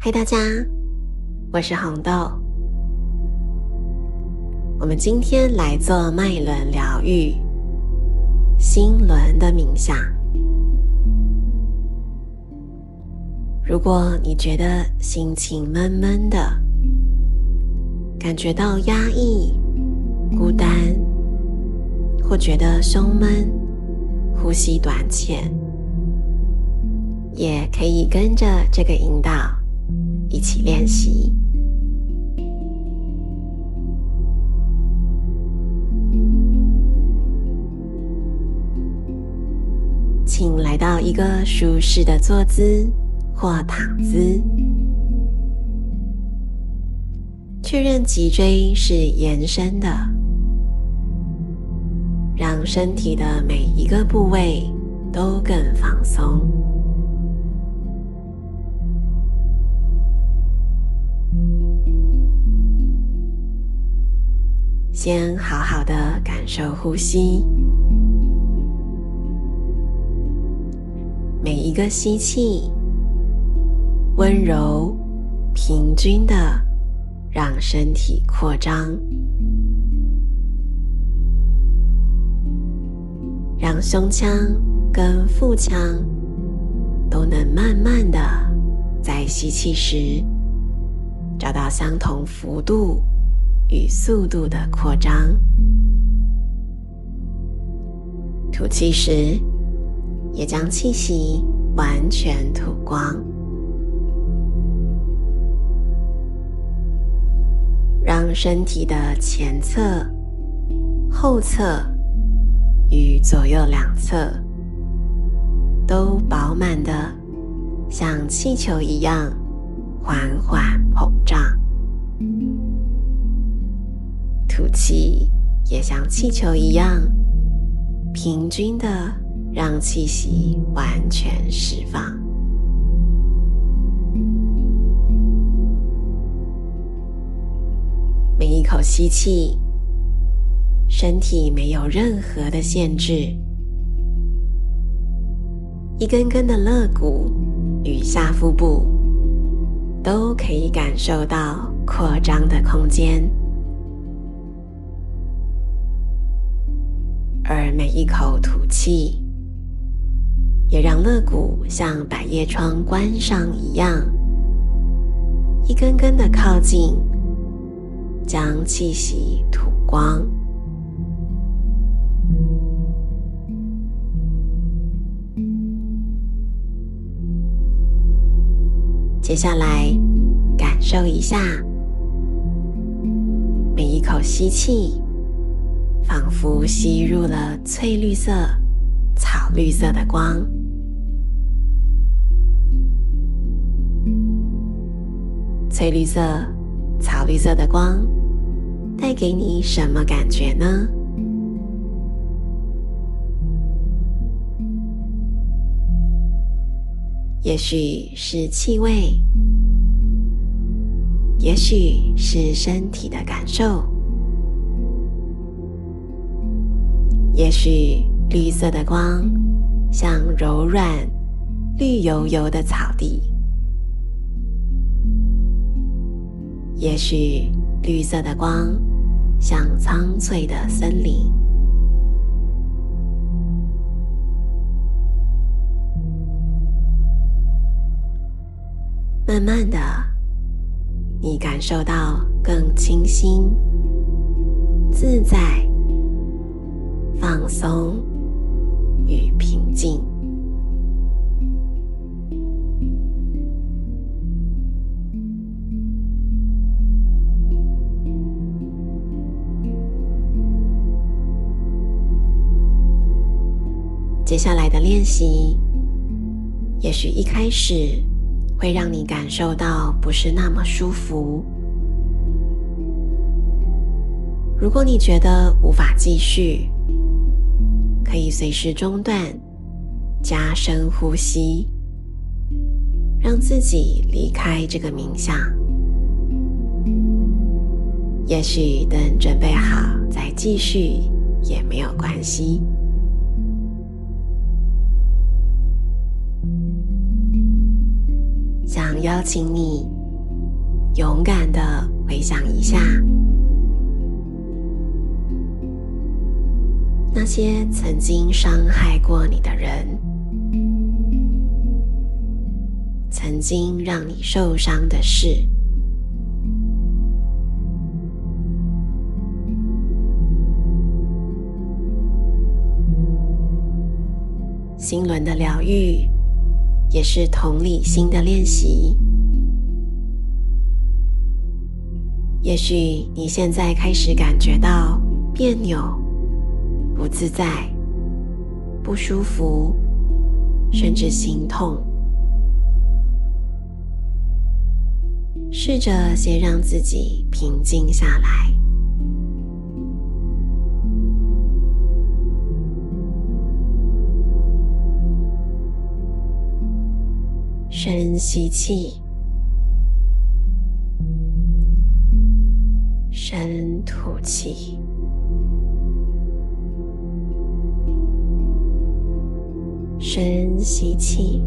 嗨，大家，我是红豆。我们今天来做脉轮疗愈、心轮的冥想。如果你觉得心情闷闷的，感觉到压抑、孤单，或觉得胸闷、呼吸短浅，也可以跟着这个引导一起练习。请来到一个舒适的坐姿或躺姿，确认脊椎是延伸的，让身体的每一个部位都更放松。先好好的感受呼吸。每一个吸气，温柔、平均的让身体扩张，让胸腔跟腹腔都能慢慢的在吸气时找到相同幅度与速度的扩张，吐气时。也将气息完全吐光，让身体的前侧、后侧与左右两侧都饱满的像气球一样缓缓膨胀，吐气也像气球一样平均的。让气息完全释放。每一口吸气，身体没有任何的限制，一根根的肋骨与下腹部都可以感受到扩张的空间，而每一口吐气。也让肋骨像百叶窗关上一样，一根根的靠近，将气息吐光。接下来，感受一下每一口吸气，仿佛吸入了翠绿色、草绿色的光。翠绿色、草绿色的光带给你什么感觉呢？也许是气味，也许是身体的感受，也许绿色的光像柔软、绿油油的草地。也许绿色的光像苍翠的森林。慢慢的，你感受到更清新、自在、放松与平静。接下来的练习，也许一开始会让你感受到不是那么舒服。如果你觉得无法继续，可以随时中断，加深呼吸，让自己离开这个冥想。也许等准备好再继续也没有关系。想邀请你勇敢的回想一下，那些曾经伤害过你的人，曾经让你受伤的事。心轮的疗愈，也是同理心的练习。也许你现在开始感觉到别扭、不自在、不舒服，甚至心痛。试着先让自己平静下来。深吸气，深吐气，深吸气，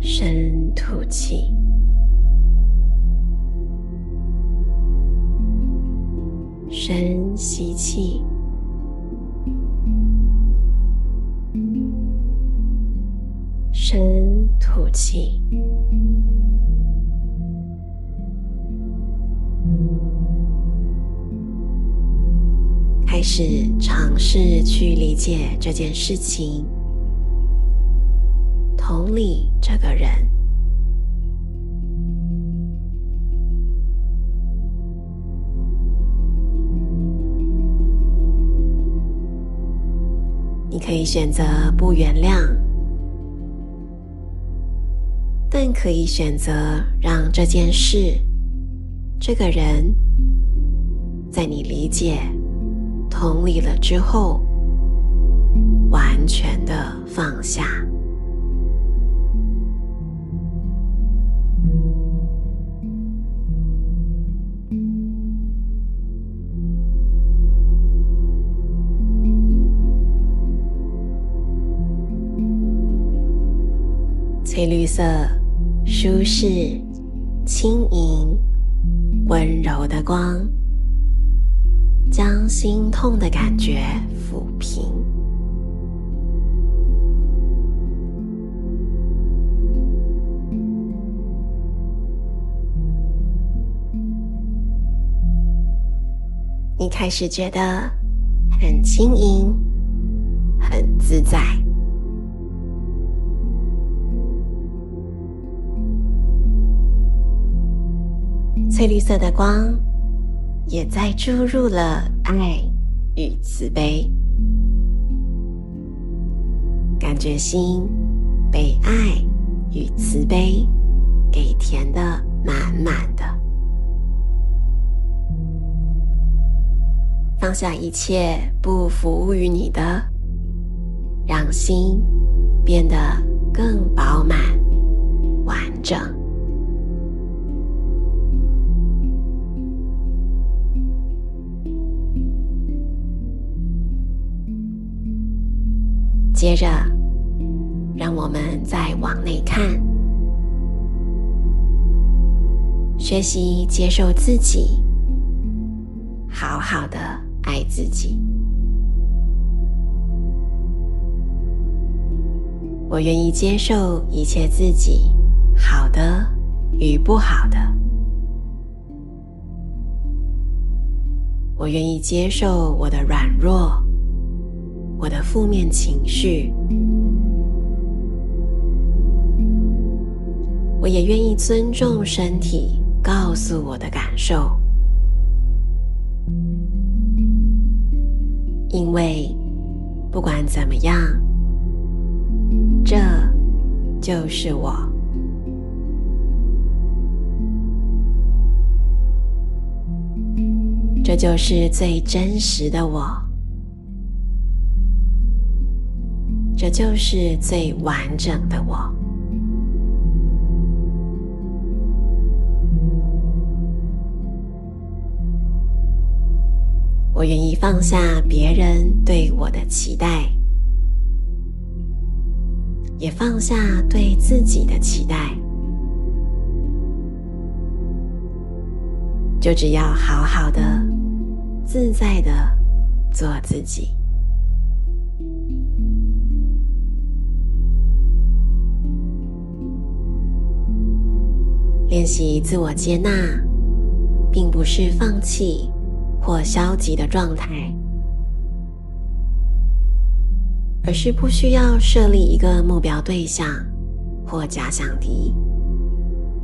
深吐气，深吸气。深吐气，开始尝试去理解这件事情，同理这个人。你可以选择不原谅。但可以选择让这件事、这个人，在你理解、同理了之后，完全的放下。翠绿色。舒适、轻盈、温柔的光，将心痛的感觉抚平。你开始觉得很轻盈，很自在。翠绿色的光，也在注入了爱与慈悲，感觉心被爱与慈悲给填的满满的，放下一切不服务于你的，让心变得更饱满、完整。接着，让我们再往内看，学习接受自己，好好的爱自己。我愿意接受一切自己好的与不好的，我愿意接受我的软弱。我的负面情绪，我也愿意尊重身体告诉我的感受，因为不管怎么样，这就是我，这就是最真实的我。这就是最完整的我。我愿意放下别人对我的期待，也放下对自己的期待，就只要好好的、自在的做自己。练习自我接纳，并不是放弃或消极的状态。而是不需要设立一个目标对象或假想敌，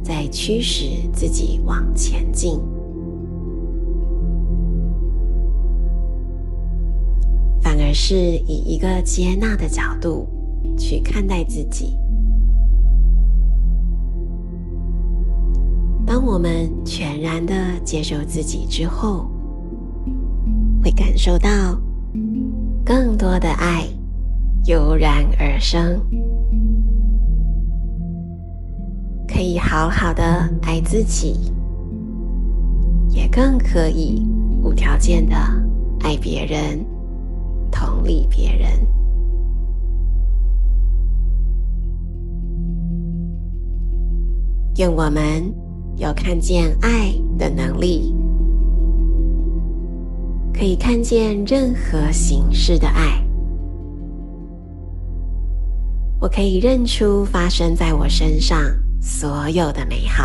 在驱使自己往前进，反而是以一个接纳的角度去看待自己。当我们全然的接受自己之后，会感受到更多的爱。油然而生，可以好好的爱自己，也更可以无条件的爱别人，同理别人。愿我们有看见爱的能力，可以看见任何形式的爱。我可以认出发生在我身上所有的美好。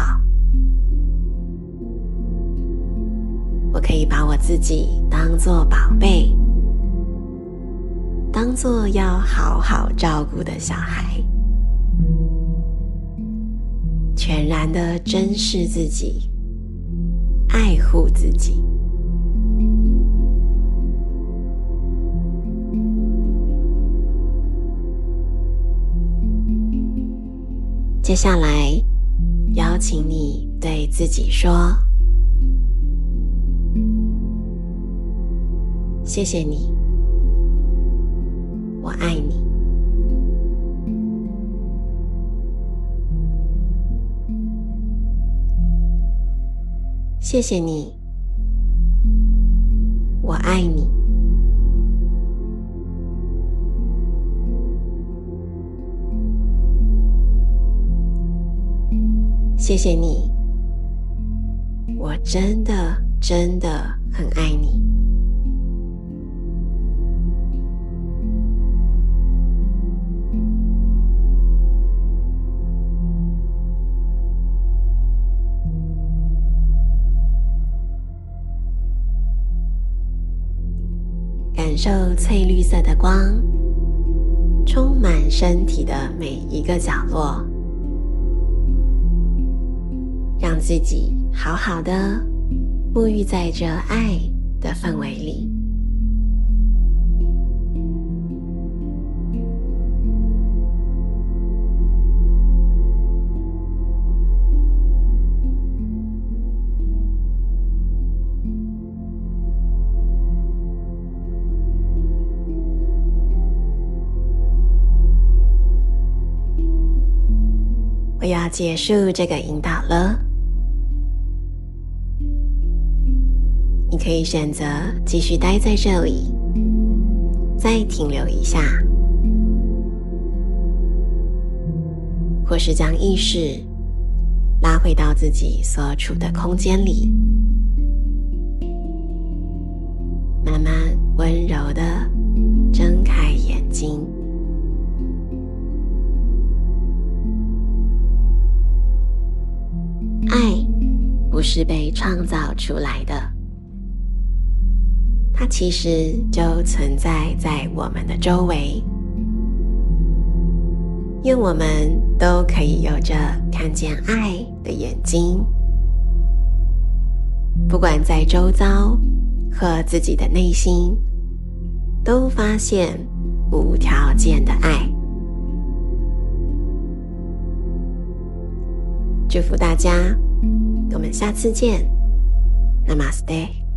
我可以把我自己当做宝贝，当做要好好照顾的小孩，全然的珍视自己，爱护自己。接下来，邀请你对自己说：“谢谢你，我爱你。谢谢你，我爱你。”谢谢你，我真的真的很爱你。翠绿色的光，充满身体的每一个角落。让自己好好的沐浴在这爱的氛围里。就要结束这个引导了。你可以选择继续待在这里，再停留一下，或是将意识拉回到自己所处的空间里，慢慢不是被创造出来的。它其实就存在在我们的周围。愿我们都可以有着看见爱的眼睛，不管在周遭和自己的内心，都发现无条件的爱。祝福大家，我们下次见，Namaste。